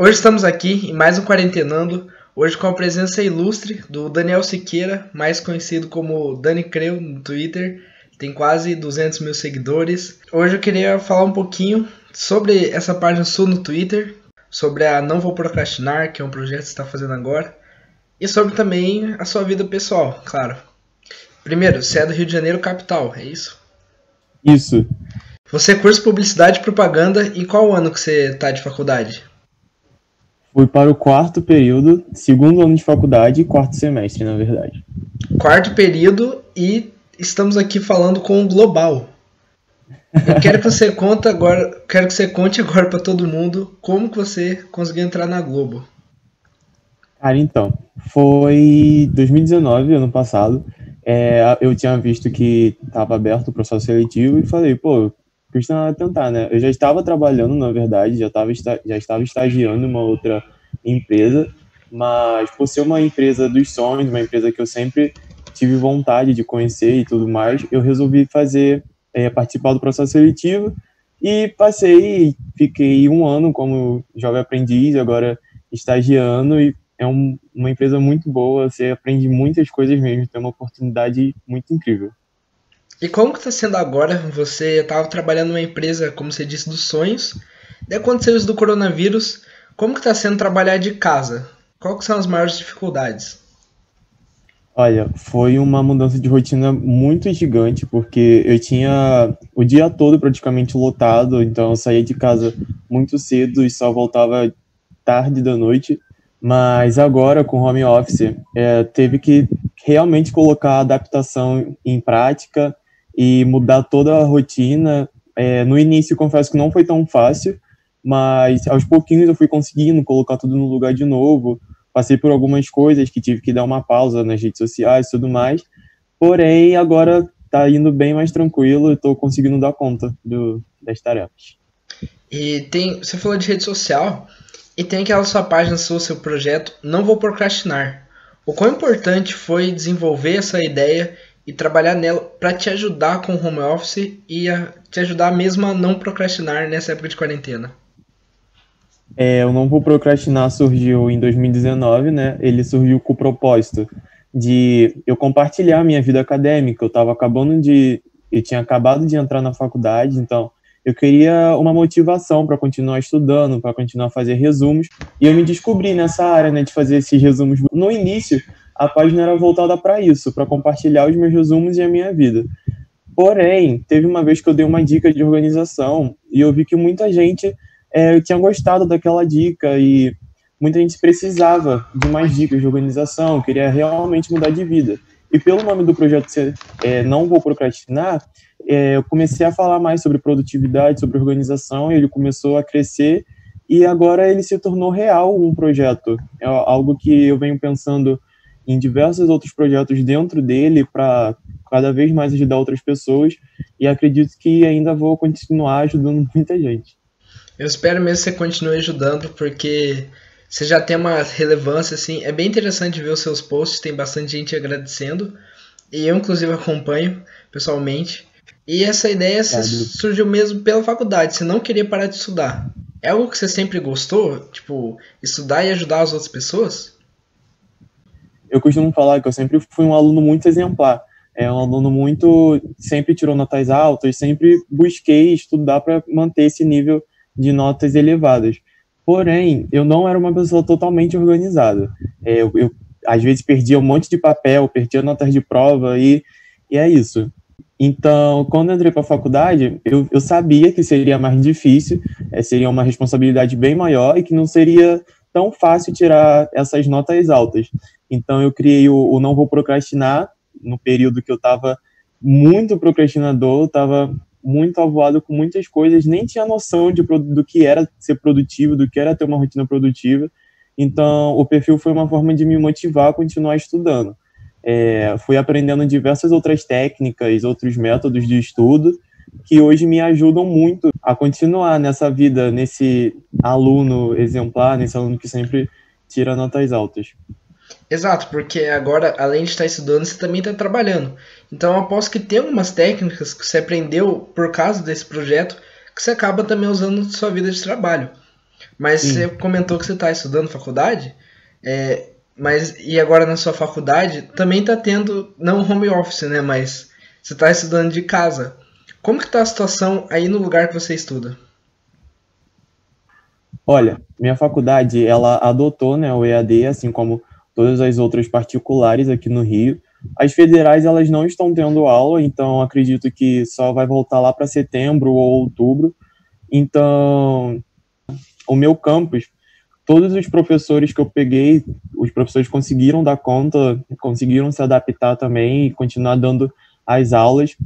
Hoje estamos aqui em mais um Quarentenando, hoje com a presença ilustre do Daniel Siqueira, mais conhecido como Dani Creu no Twitter, tem quase 200 mil seguidores. Hoje eu queria falar um pouquinho sobre essa página sua no Twitter, sobre a Não Vou Procrastinar, que é um projeto que você está fazendo agora, e sobre também a sua vida pessoal, claro. Primeiro, você é do Rio de Janeiro capital, é isso? Isso. Você cursa publicidade e propaganda e qual ano que você está de faculdade? Fui para o quarto período, segundo ano de faculdade quarto semestre, na verdade. Quarto período e estamos aqui falando com o Global. Eu quero que você conte agora, quero que você conte agora para todo mundo como que você conseguiu entrar na Globo. Cara, então, foi 2019, ano passado. É, eu tinha visto que estava aberto o processo seletivo e falei, pô, custa tentar, né? Eu já estava trabalhando, na verdade, já, tava, já estava estagiando em uma outra empresa, mas por ser uma empresa dos sonhos, uma empresa que eu sempre tive vontade de conhecer e tudo mais, eu resolvi fazer, é, participar do processo seletivo e passei, fiquei um ano como jovem aprendiz, agora estagiando e é um, uma empresa muito boa, você aprende muitas coisas mesmo, tem uma oportunidade muito incrível. E como que está sendo agora? Você estava trabalhando numa empresa, como você disse, dos sonhos. Daí aconteceu isso do coronavírus. Como que está sendo trabalhar de casa? Quais são as maiores dificuldades? Olha, foi uma mudança de rotina muito gigante, porque eu tinha o dia todo praticamente lotado, então eu saía de casa muito cedo e só voltava tarde da noite. Mas agora, com home office, é, teve que realmente colocar a adaptação em prática e mudar toda a rotina. É, no início, confesso que não foi tão fácil, mas aos pouquinhos eu fui conseguindo colocar tudo no lugar de novo. Passei por algumas coisas que tive que dar uma pausa nas redes sociais e tudo mais. Porém, agora tá indo bem mais tranquilo e estou conseguindo dar conta do, das tarefas. E tem, você falou de rede social e tem aquela sua página, seu, seu projeto, Não Vou Procrastinar. O quão importante foi desenvolver essa ideia e trabalhar nela para te ajudar com o home office e a te ajudar mesmo a não procrastinar nessa época de quarentena? É, eu não vou procrastinar surgiu em 2019, né? Ele surgiu com o propósito de eu compartilhar minha vida acadêmica. Eu estava acabando de, eu tinha acabado de entrar na faculdade, então eu queria uma motivação para continuar estudando, para continuar a fazer resumos. E eu me descobri nessa área, né, de fazer esses resumos. No início, a página era voltada para isso, para compartilhar os meus resumos e a minha vida. Porém, teve uma vez que eu dei uma dica de organização e eu vi que muita gente é, tinha gostado daquela dica e muita gente precisava de mais dicas de organização, queria realmente mudar de vida. E pelo nome do projeto ser é, Não Vou Procrastinar, é, eu comecei a falar mais sobre produtividade, sobre organização, e ele começou a crescer e agora ele se tornou real um projeto. É algo que eu venho pensando em diversos outros projetos dentro dele para cada vez mais ajudar outras pessoas e acredito que ainda vou continuar ajudando muita gente. Eu espero mesmo que você continue ajudando porque você já tem uma relevância assim, é bem interessante ver os seus posts, tem bastante gente agradecendo e eu inclusive acompanho pessoalmente. E essa ideia surgiu mesmo pela faculdade, você não queria parar de estudar. É algo que você sempre gostou, tipo, estudar e ajudar as outras pessoas? Eu costumo falar que eu sempre fui um aluno muito exemplar. É um aluno muito sempre tirou notas altas, sempre busquei estudar para manter esse nível de notas elevadas. Porém, eu não era uma pessoa totalmente organizada. É, eu, eu, às vezes perdia um monte de papel, perdia notas de prova e, e é isso. Então, quando entrei para a faculdade, eu, eu sabia que seria mais difícil, é, seria uma responsabilidade bem maior e que não seria tão fácil tirar essas notas altas. Então eu criei o, o Não Vou Procrastinar, no período que eu estava muito procrastinador, estava muito avoado com muitas coisas, nem tinha noção de, do que era ser produtivo, do que era ter uma rotina produtiva. Então, o perfil foi uma forma de me motivar a continuar estudando. É, fui aprendendo diversas outras técnicas, outros métodos de estudo, que hoje me ajudam muito a continuar nessa vida, nesse aluno exemplar, nesse aluno que sempre tira notas altas. Exato, porque agora, além de estar estudando, você também está trabalhando. Então, eu aposto que tem algumas técnicas que você aprendeu por causa desse projeto que você acaba também usando na sua vida de trabalho. Mas Sim. você comentou que você está estudando faculdade, é, mas e agora na sua faculdade também está tendo, não home office, né? Mas você está estudando de casa. Como que está a situação aí no lugar que você estuda? Olha, minha faculdade, ela adotou né, o EAD, assim como todas as outras particulares aqui no Rio. As federais, elas não estão tendo aula, então acredito que só vai voltar lá para setembro ou outubro. Então, o meu campus, todos os professores que eu peguei, os professores conseguiram dar conta, conseguiram se adaptar também e continuar dando as aulas.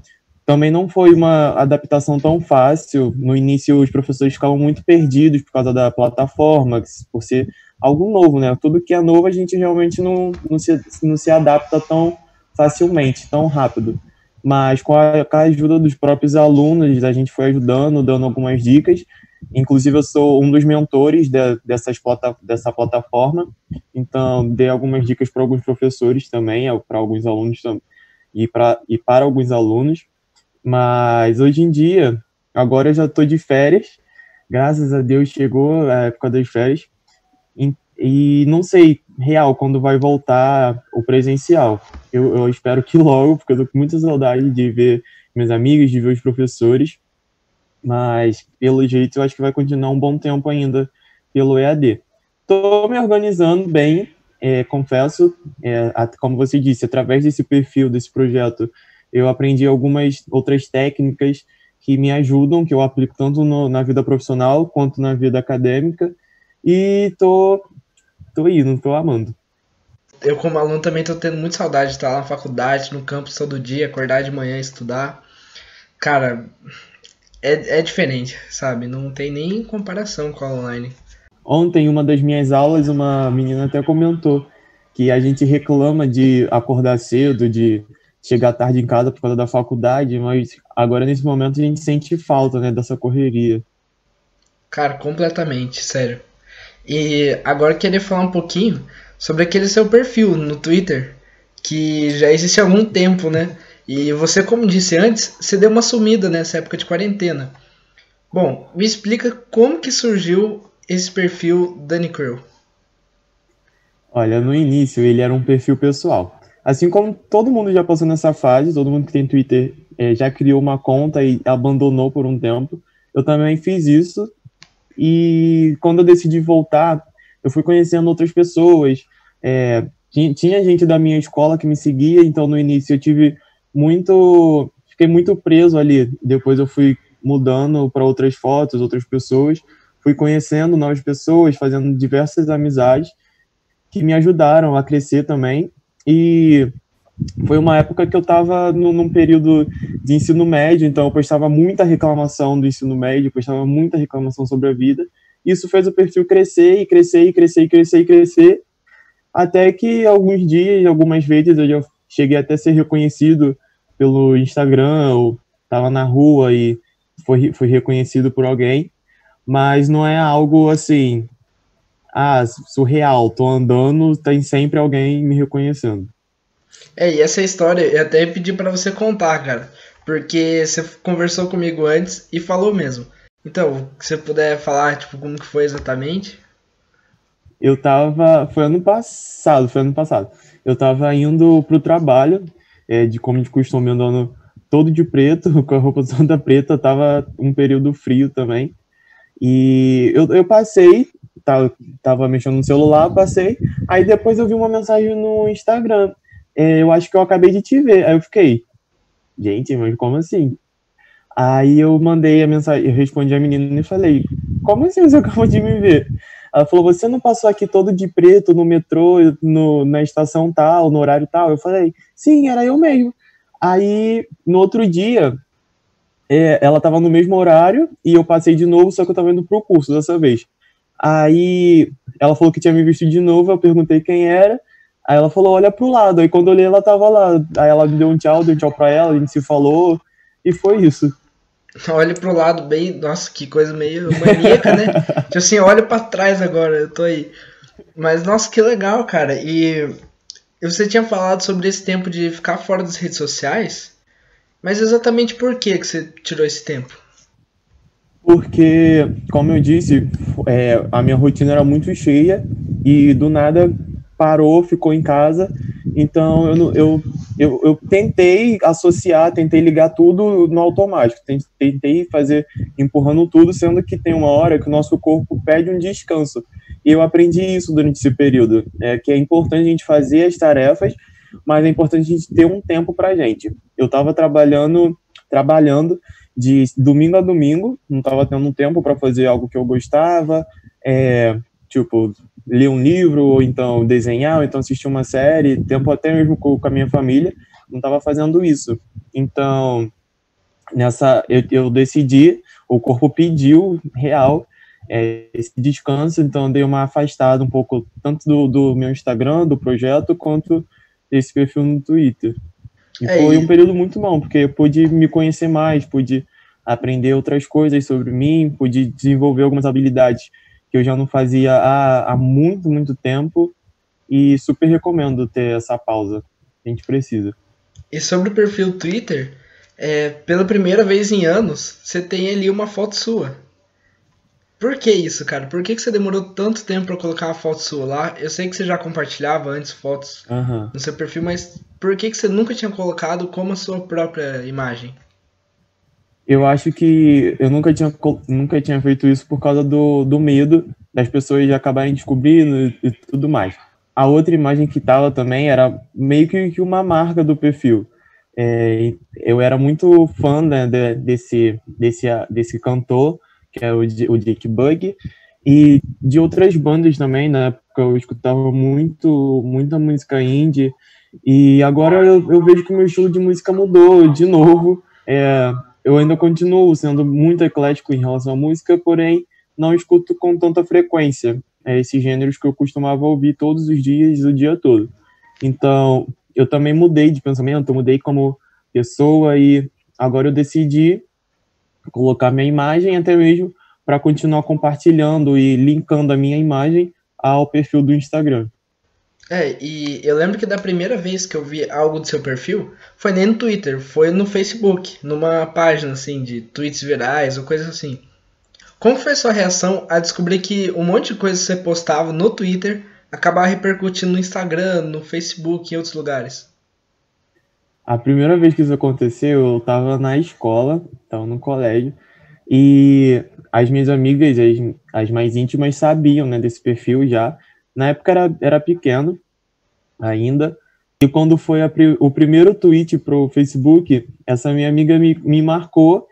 Também não foi uma adaptação tão fácil. No início, os professores ficavam muito perdidos por causa da plataforma, por ser algo novo, né? Tudo que é novo a gente realmente não, não, se, não se adapta tão facilmente, tão rápido. Mas com a, com a ajuda dos próprios alunos, a gente foi ajudando, dando algumas dicas. Inclusive, eu sou um dos mentores de, dessas plata, dessa plataforma, então dei algumas dicas para alguns professores também, para alguns alunos e, pra, e para alguns alunos. Mas hoje em dia, agora eu já estou de férias, graças a Deus chegou a época das férias, e, e não sei, real, quando vai voltar o presencial. Eu, eu espero que logo, porque eu tô com muita saudade de ver meus amigos, de ver os professores, mas pelo jeito eu acho que vai continuar um bom tempo ainda pelo EAD. Estou me organizando bem, é, confesso, é, como você disse, através desse perfil, desse projeto, eu aprendi algumas outras técnicas que me ajudam, que eu aplico tanto no, na vida profissional quanto na vida acadêmica, e tô, tô indo, tô amando. Eu, como aluno, também tô tendo muita saudade de estar lá na faculdade, no campus todo dia, acordar de manhã e estudar. Cara, é, é diferente, sabe? Não tem nem comparação com a online. Ontem, uma das minhas aulas, uma menina até comentou que a gente reclama de acordar cedo, de chegar tarde em casa por causa da faculdade, mas agora nesse momento a gente sente falta, né, dessa correria. Cara, completamente, sério. E agora eu queria falar um pouquinho sobre aquele seu perfil no Twitter, que já existe há algum tempo, né? E você, como disse antes, você deu uma sumida nessa época de quarentena. Bom, me explica como que surgiu esse perfil Danny Crew. Olha, no início ele era um perfil pessoal. Assim como todo mundo já passou nessa fase, todo mundo que tem Twitter é, já criou uma conta e abandonou por um tempo. Eu também fiz isso. E quando eu decidi voltar, eu fui conhecendo outras pessoas. É, tinha gente da minha escola que me seguia, então no início eu tive muito. Fiquei muito preso ali. Depois eu fui mudando para outras fotos, outras pessoas. Fui conhecendo novas pessoas, fazendo diversas amizades que me ajudaram a crescer também. E foi uma época que eu estava num período de ensino médio, então eu postava muita reclamação do ensino médio, postava muita reclamação sobre a vida. Isso fez o perfil crescer e crescer e crescer e crescer e crescer, até que alguns dias, algumas vezes, eu já cheguei até a ser reconhecido pelo Instagram, ou estava na rua e foi, foi reconhecido por alguém, mas não é algo assim, ah, surreal, tô andando, tem sempre alguém me reconhecendo. É, e essa história eu até pedi para você contar, cara, porque você conversou comigo antes e falou mesmo. Então, se você puder falar, tipo, como que foi exatamente? Eu tava, foi ano passado, foi ano passado. Eu tava indo pro trabalho, é, de como de costume, andando todo de preto, com a roupa toda preta, tava um período frio também. E eu, eu passei, tava, tava mexendo no celular, passei, aí depois eu vi uma mensagem no Instagram. É, eu acho que eu acabei de te ver. Aí eu fiquei, gente, mas como assim? Aí eu mandei a mensagem, eu respondi a menina e falei, como assim você acabou de me ver? Ela falou, você não passou aqui todo de preto no metrô, no, na estação tal, no horário tal? Eu falei, sim, era eu mesmo. Aí, no outro dia, é, ela estava no mesmo horário e eu passei de novo, só que eu estava indo pro curso dessa vez. Aí, ela falou que tinha me visto de novo, eu perguntei quem era, aí ela falou, olha pro lado. Aí, quando eu olhei, ela tava lá. Aí, ela me deu um tchau, deu um tchau pra ela, a gente se falou, e foi isso. Olha pro lado bem. Nossa, que coisa meio maníaca, né? tipo assim, olha para trás agora, eu tô aí. Mas, nossa, que legal, cara. E você tinha falado sobre esse tempo de ficar fora das redes sociais. Mas exatamente por que, que você tirou esse tempo? Porque, como eu disse, é, a minha rotina era muito cheia e do nada parou, ficou em casa. Então eu, eu, eu, eu tentei associar, tentei ligar tudo no automático, tentei fazer empurrando tudo, sendo que tem uma hora que o nosso corpo pede um descanso. E eu aprendi isso durante esse período, é, que é importante a gente fazer as tarefas, mas é importante a gente ter um tempo para gente. Eu estava trabalhando, trabalhando de domingo a domingo, não estava tendo tempo para fazer algo que eu gostava, é, tipo, ler um livro, ou então desenhar, ou então assistir uma série, tempo até mesmo com, com a minha família, não estava fazendo isso. Então, nessa, eu, eu decidi, o corpo pediu real é, esse descanso, então dei uma afastada um pouco, tanto do, do meu Instagram, do projeto, quanto desse perfil no Twitter. E é foi um período muito bom, porque eu pude me conhecer mais, pude aprender outras coisas sobre mim, pude desenvolver algumas habilidades que eu já não fazia há, há muito, muito tempo. E super recomendo ter essa pausa. A gente precisa. E sobre o perfil Twitter, é, pela primeira vez em anos, você tem ali uma foto sua. Por que isso, cara? Por que, que você demorou tanto tempo para colocar uma foto sua lá? Eu sei que você já compartilhava antes fotos uhum. no seu perfil, mas por que, que você nunca tinha colocado como a sua própria imagem? Eu acho que eu nunca tinha, nunca tinha feito isso por causa do, do medo das pessoas acabarem descobrindo e, tudo mais. A outra imagem que tava também era meio que uma marca do perfil. É, eu era muito fã né, de, desse, desse, desse cantor, que é o, o Dick Bug, e de outras bandas também, na época eu escutava muito, muita música indie, e agora eu, eu vejo que o meu estilo de música mudou de novo. É, eu ainda continuo sendo muito eclético em relação à música, porém não escuto com tanta frequência é, esses gêneros que eu costumava ouvir todos os dias, o dia todo. Então, eu também mudei de pensamento, mudei como pessoa e agora eu decidi colocar minha imagem até mesmo para continuar compartilhando e linkando a minha imagem ao perfil do Instagram. É, e eu lembro que da primeira vez que eu vi algo do seu perfil foi nem no Twitter, foi no Facebook, numa página assim de tweets virais ou coisas assim. Como foi a sua reação a descobrir que um monte de coisa que você postava no Twitter acabava repercutindo no Instagram, no Facebook e em outros lugares? A primeira vez que isso aconteceu, eu estava na escola, estava no colégio, e as minhas amigas, as, as mais íntimas, sabiam né, desse perfil já, na época era, era pequeno ainda. E quando foi a, o primeiro tweet pro Facebook, essa minha amiga me, me marcou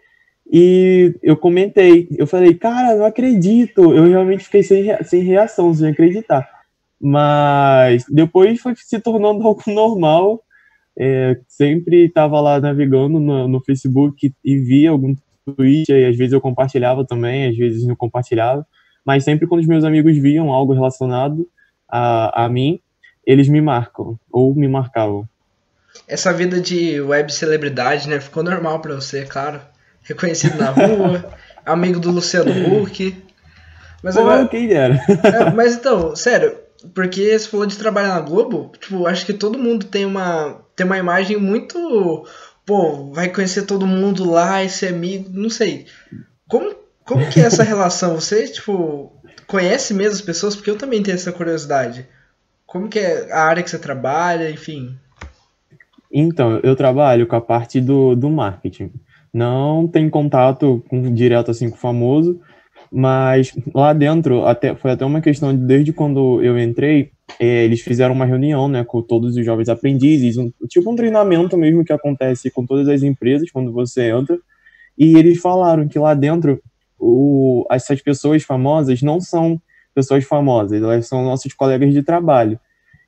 e eu comentei. Eu falei, cara, não acredito. Eu realmente fiquei sem, sem reação, sem acreditar. Mas depois foi se tornando algo normal. É, sempre estava lá navegando no, no, Facebook e via algum tweet, e às vezes eu compartilhava também, às vezes não compartilhava mas sempre quando os meus amigos viam algo relacionado a, a mim, eles me marcam, ou me marcavam. Essa vida de web celebridade, né, ficou normal para você, claro. Reconhecido na rua, amigo do Luciano Huck. Mas Pô, agora... quem é, mas então, sério, porque você falou de trabalhar na Globo, tipo, acho que todo mundo tem uma, tem uma imagem muito. Pô, vai conhecer todo mundo lá, esse amigo, não sei. Como como que é essa relação? Você, tipo, conhece mesmo as pessoas? Porque eu também tenho essa curiosidade. Como que é a área que você trabalha, enfim? Então, eu trabalho com a parte do, do marketing. Não tem contato com, direto assim com o famoso, mas lá dentro até foi até uma questão de, desde quando eu entrei, é, eles fizeram uma reunião, né, com todos os jovens aprendizes, um, tipo um treinamento mesmo que acontece com todas as empresas quando você entra, e eles falaram que lá dentro o, essas pessoas famosas não são pessoas famosas, elas são nossos colegas de trabalho.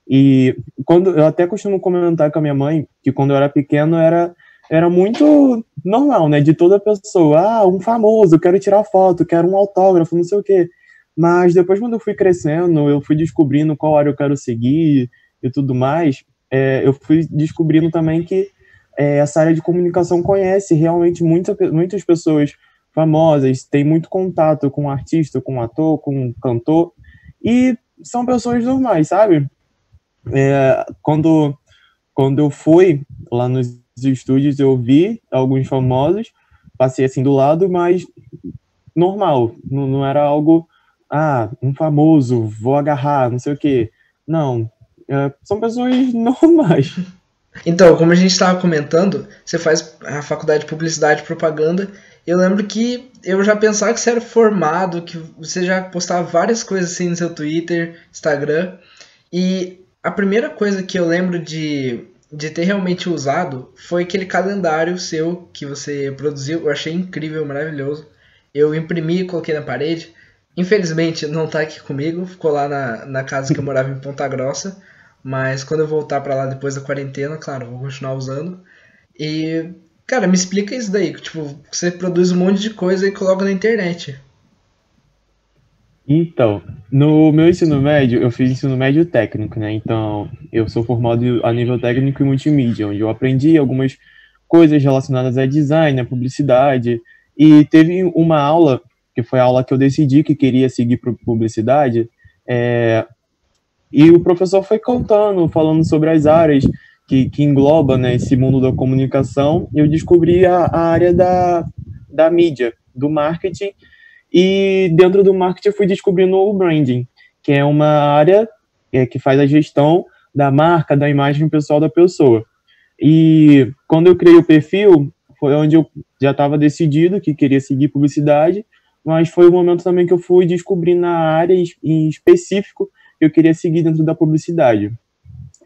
E quando eu até costumo comentar com a minha mãe que quando eu era pequeno era era muito normal, né, de toda pessoa, ah, um famoso, quero tirar foto, quero um autógrafo, não sei o quê. Mas depois quando eu fui crescendo, eu fui descobrindo qual área eu quero seguir e tudo mais, é, eu fui descobrindo também que é, essa área de comunicação conhece realmente muita, muitas pessoas famosas, tem muito contato com artista, com ator, com cantor, e são pessoas normais, sabe? É, quando, quando eu fui lá nos estúdios, eu vi alguns famosos, passei assim do lado, mas normal, não, não era algo, ah, um famoso, vou agarrar, não sei o quê. Não, é, são pessoas normais. Então, como a gente estava comentando, você faz a faculdade de publicidade e propaganda. Eu lembro que eu já pensava que você era formado, que você já postava várias coisas assim no seu Twitter, Instagram. E a primeira coisa que eu lembro de, de ter realmente usado foi aquele calendário seu que você produziu. Eu achei incrível, maravilhoso. Eu imprimi e coloquei na parede. Infelizmente não está aqui comigo, ficou lá na, na casa que eu morava em Ponta Grossa. Mas quando eu voltar para lá depois da quarentena, claro, vou continuar usando. E, cara, me explica isso daí. Tipo, você produz um monte de coisa e coloca na internet. Então, no meu ensino médio, eu fiz ensino médio técnico, né? Então, eu sou formado a nível técnico em multimídia, onde eu aprendi algumas coisas relacionadas a design, a publicidade. E teve uma aula, que foi a aula que eu decidi que queria seguir para publicidade, é, e o professor foi contando, falando sobre as áreas que, que engloba né, esse mundo da comunicação, e eu descobri a, a área da, da mídia, do marketing, e dentro do marketing eu fui descobrindo o branding, que é uma área é, que faz a gestão da marca, da imagem pessoal da pessoa. E quando eu criei o perfil, foi onde eu já estava decidido que queria seguir publicidade, mas foi o momento também que eu fui descobrindo a área em específico que eu queria seguir dentro da publicidade.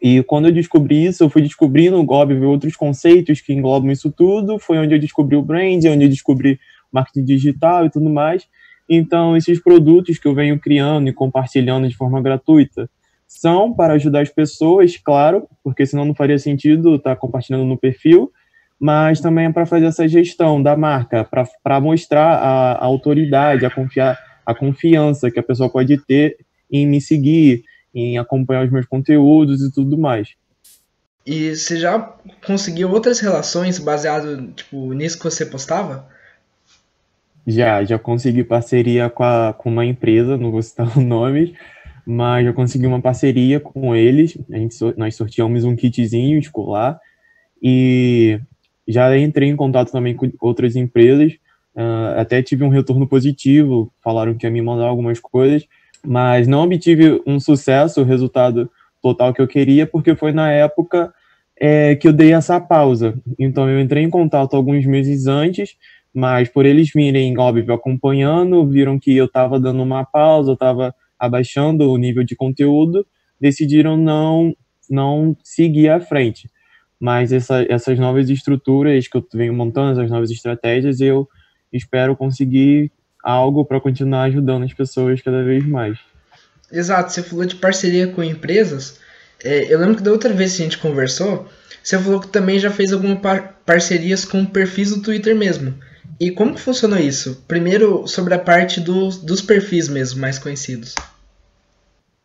E quando eu descobri isso, eu fui descobrindo, óbvio, outros conceitos que englobam isso tudo. Foi onde eu descobri o brand, onde eu descobri marketing digital e tudo mais. Então, esses produtos que eu venho criando e compartilhando de forma gratuita são para ajudar as pessoas, claro, porque senão não faria sentido estar compartilhando no perfil, mas também é para fazer essa gestão da marca, para mostrar a, a autoridade, a, confiar, a confiança que a pessoa pode ter em me seguir, em acompanhar os meus conteúdos e tudo mais. E você já conseguiu outras relações baseado tipo, nisso que você postava? Já, já consegui parceria com, a, com uma empresa, não vou citar o nome, mas já consegui uma parceria com eles. A gente, nós sorteamos um kitzinho escolar e já entrei em contato também com outras empresas. Uh, até tive um retorno positivo, falaram que ia me mandar algumas coisas, mas não obtive um sucesso, o resultado total que eu queria, porque foi na época é, que eu dei essa pausa. Então eu entrei em contato alguns meses antes, mas por eles virem, óbvio, acompanhando, viram que eu estava dando uma pausa, eu estava abaixando o nível de conteúdo, decidiram não não seguir à frente. Mas essa, essas novas estruturas que eu venho montando, essas novas estratégias, eu espero conseguir algo para continuar ajudando as pessoas cada vez mais. Exato, você falou de parceria com empresas. É, eu lembro que da outra vez que a gente conversou, você falou que também já fez algumas par parcerias com perfis do Twitter mesmo. E como que funcionou isso? Primeiro, sobre a parte dos, dos perfis mesmo, mais conhecidos.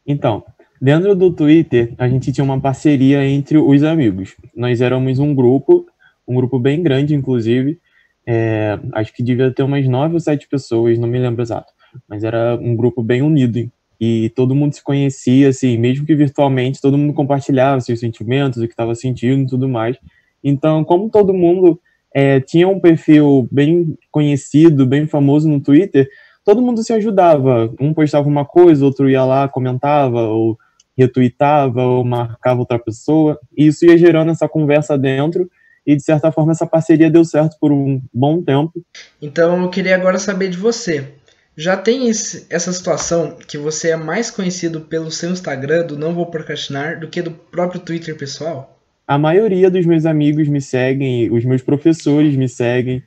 Então, dentro do Twitter, a gente tinha uma parceria entre os amigos. Nós éramos um grupo, um grupo bem grande, inclusive, é, acho que devia ter umas nove ou sete pessoas, não me lembro exato, mas era um grupo bem unido e todo mundo se conhecia, assim, mesmo que virtualmente, todo mundo compartilhava seus sentimentos, o que estava sentindo e tudo mais. Então, como todo mundo é, tinha um perfil bem conhecido, bem famoso no Twitter, todo mundo se ajudava. Um postava uma coisa, outro ia lá, comentava, ou retweetava, ou marcava outra pessoa, e isso ia gerando essa conversa dentro e de certa forma essa parceria deu certo por um bom tempo. Então eu queria agora saber de você. Já tem esse, essa situação que você é mais conhecido pelo seu Instagram do Não Vou Procrastinar do que do próprio Twitter pessoal? A maioria dos meus amigos me seguem, os meus professores me seguem,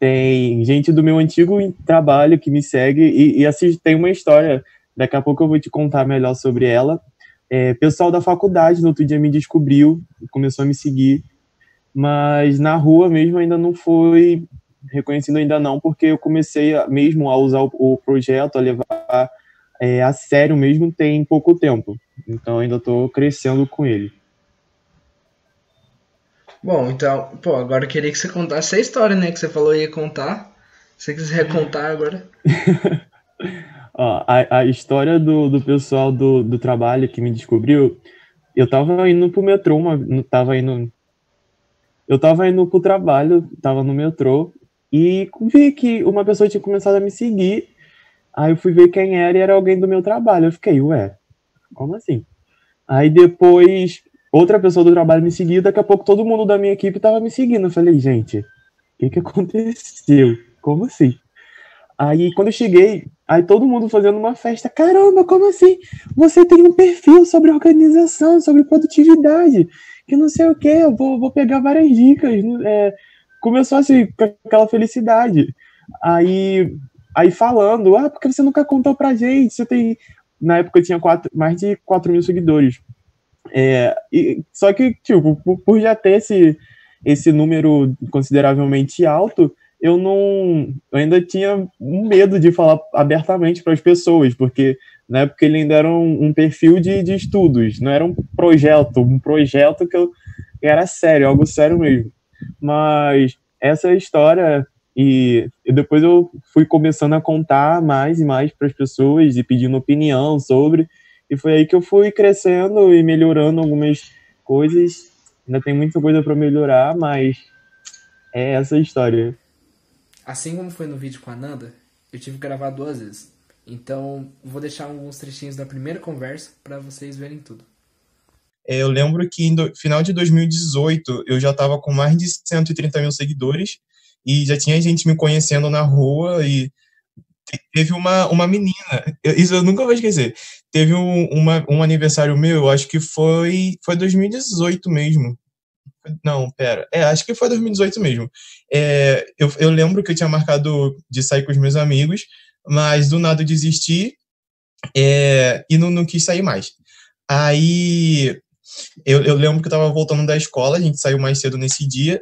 tem gente do meu antigo trabalho que me segue e, e assim, tem uma história, daqui a pouco eu vou te contar melhor sobre ela. É, pessoal da faculdade no outro dia me descobriu, começou a me seguir mas na rua mesmo ainda não foi reconhecido ainda não, porque eu comecei a, mesmo a usar o, o projeto, a levar é, a sério mesmo tem pouco tempo, então ainda estou crescendo com ele. Bom, então, pô, agora eu queria que você contasse a história, né, que você falou ia contar. Se você quiser contar agora. Ó, a, a história do, do pessoal do, do trabalho que me descobriu, eu tava indo pro metrô, uma, tava indo eu tava indo pro trabalho, tava no metrô, e vi que uma pessoa tinha começado a me seguir. Aí eu fui ver quem era e era alguém do meu trabalho. Eu fiquei, ué, como assim? Aí depois outra pessoa do trabalho me seguiu, daqui a pouco todo mundo da minha equipe tava me seguindo. Eu falei, gente, o que, que aconteceu? Como assim? Aí quando eu cheguei, aí todo mundo fazendo uma festa. Caramba, como assim? Você tem um perfil sobre organização, sobre produtividade, que não sei o que, eu vou, vou pegar várias dicas. É, começou assim, com aquela felicidade. Aí, aí falando, ah, porque você nunca contou pra gente? Você tem. Na época eu tinha quatro, mais de 4 mil seguidores. É, e, só que, tipo, por, por já ter esse, esse número consideravelmente alto, eu não. Eu ainda tinha um medo de falar abertamente para as pessoas, porque na época ele ainda era um, um, perfil de, de estudos, não era um projeto, um projeto que eu era sério, algo sério mesmo. Mas essa história, e, e depois eu fui começando a contar mais e mais para as pessoas e pedindo opinião sobre, e foi aí que eu fui crescendo e melhorando algumas coisas. Ainda tem muita coisa para melhorar, mas é essa a história. Assim como foi no vídeo com a Nanda, eu tive que gravar duas vezes. Então, vou deixar alguns trechinhos da primeira conversa para vocês verem tudo. É, eu lembro que no final de 2018 eu já estava com mais de 130 mil seguidores e já tinha gente me conhecendo na rua e teve uma, uma menina, isso eu nunca vou esquecer, teve um, uma, um aniversário meu, acho que foi, foi 2018 mesmo, não, pera. É, acho que foi 2018 mesmo. É, eu, eu lembro que eu tinha marcado de sair com os meus amigos, mas do nada eu desisti é, e não, não quis sair mais. Aí eu, eu lembro que eu tava voltando da escola, a gente saiu mais cedo nesse dia,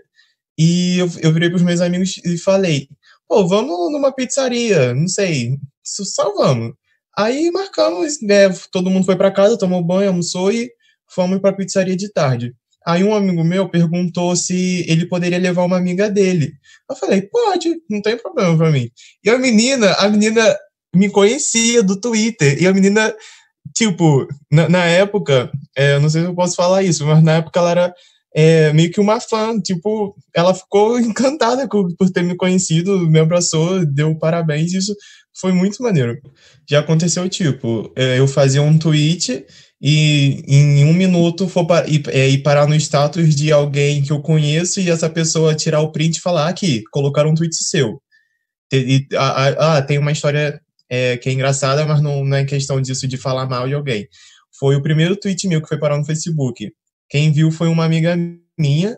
e eu, eu virei pros meus amigos e falei: pô, vamos numa pizzaria, não sei, só vamos. Aí marcamos, né, todo mundo foi para casa, tomou banho, almoçou e fomos pra pizzaria de tarde. Aí um amigo meu perguntou se ele poderia levar uma amiga dele. Eu falei, pode, não tem problema pra mim. E a menina, a menina me conhecia do Twitter. E a menina, tipo, na, na época, é, não sei se eu posso falar isso, mas na época ela era é, meio que uma fã. Tipo, ela ficou encantada por ter me conhecido, me abraçou, deu parabéns. Isso foi muito maneiro. Já aconteceu, tipo, é, eu fazia um tweet e em um minuto for para, ir, é, parar no status de alguém que eu conheço e essa pessoa tirar o print e falar aqui, colocar um tweet seu. E, ah, tem uma história é, que é engraçada, mas não, não é questão disso de falar mal de alguém. Foi o primeiro tweet meu que foi parar no Facebook. Quem viu foi uma amiga minha,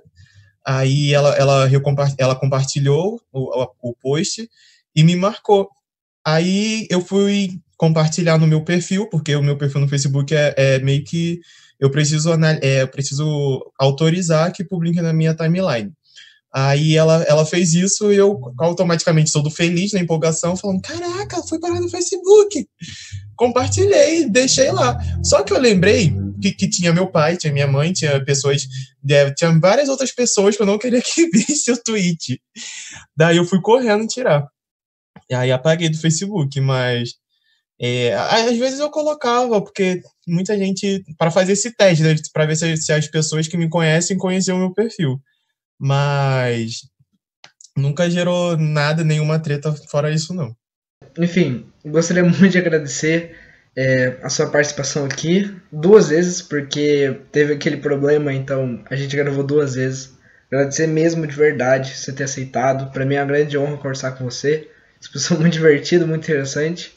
aí ela, ela, ela compartilhou o, o post e me marcou. Aí eu fui compartilhar no meu perfil, porque o meu perfil no Facebook é, é meio que eu preciso, é, eu preciso autorizar que publique na minha timeline. Aí ela, ela fez isso e eu automaticamente todo feliz na empolgação, falando: Caraca, foi parar no Facebook. Compartilhei, deixei lá. Só que eu lembrei que, que tinha meu pai, tinha minha mãe, tinha pessoas, tinha várias outras pessoas que eu não queria que visse o tweet. Daí eu fui correndo tirar. E aí apaguei do Facebook, mas é, às vezes eu colocava, porque muita gente, para fazer esse teste, né, para ver se, se, as pessoas que me conhecem conheciam o meu perfil. Mas nunca gerou nada, nenhuma treta fora isso, não. Enfim, gostaria muito de agradecer é, a sua participação aqui duas vezes, porque teve aquele problema, então a gente gravou duas vezes. Agradecer mesmo de verdade você ter aceitado. Para mim é uma grande honra conversar com você. Você pessoa muito divertido, muito interessante.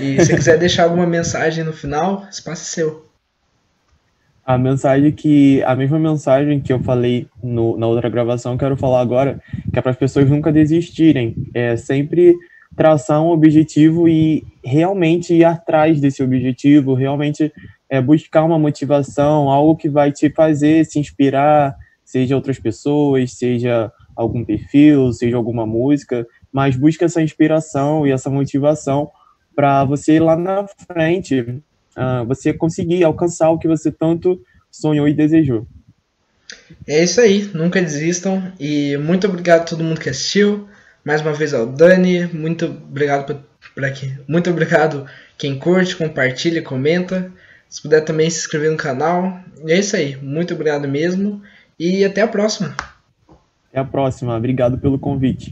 E se quiser deixar alguma mensagem no final, espaço é seu. A mensagem que. A mesma mensagem que eu falei no, na outra gravação, quero falar agora, que é para as pessoas nunca desistirem. É sempre traçar um objetivo e realmente ir atrás desse objetivo, realmente é, buscar uma motivação, algo que vai te fazer se inspirar, seja outras pessoas, seja algum perfil, seja alguma música, mas busca essa inspiração e essa motivação para você lá na frente uh, você conseguir alcançar o que você tanto sonhou e desejou. É isso aí, nunca desistam e muito obrigado a todo mundo que assistiu. Mais uma vez ao Dani, muito obrigado por, por aqui. Muito obrigado quem curte, compartilha, comenta. Se puder também se inscrever no canal. E é isso aí, muito obrigado mesmo e até a próxima. Até a próxima, obrigado pelo convite.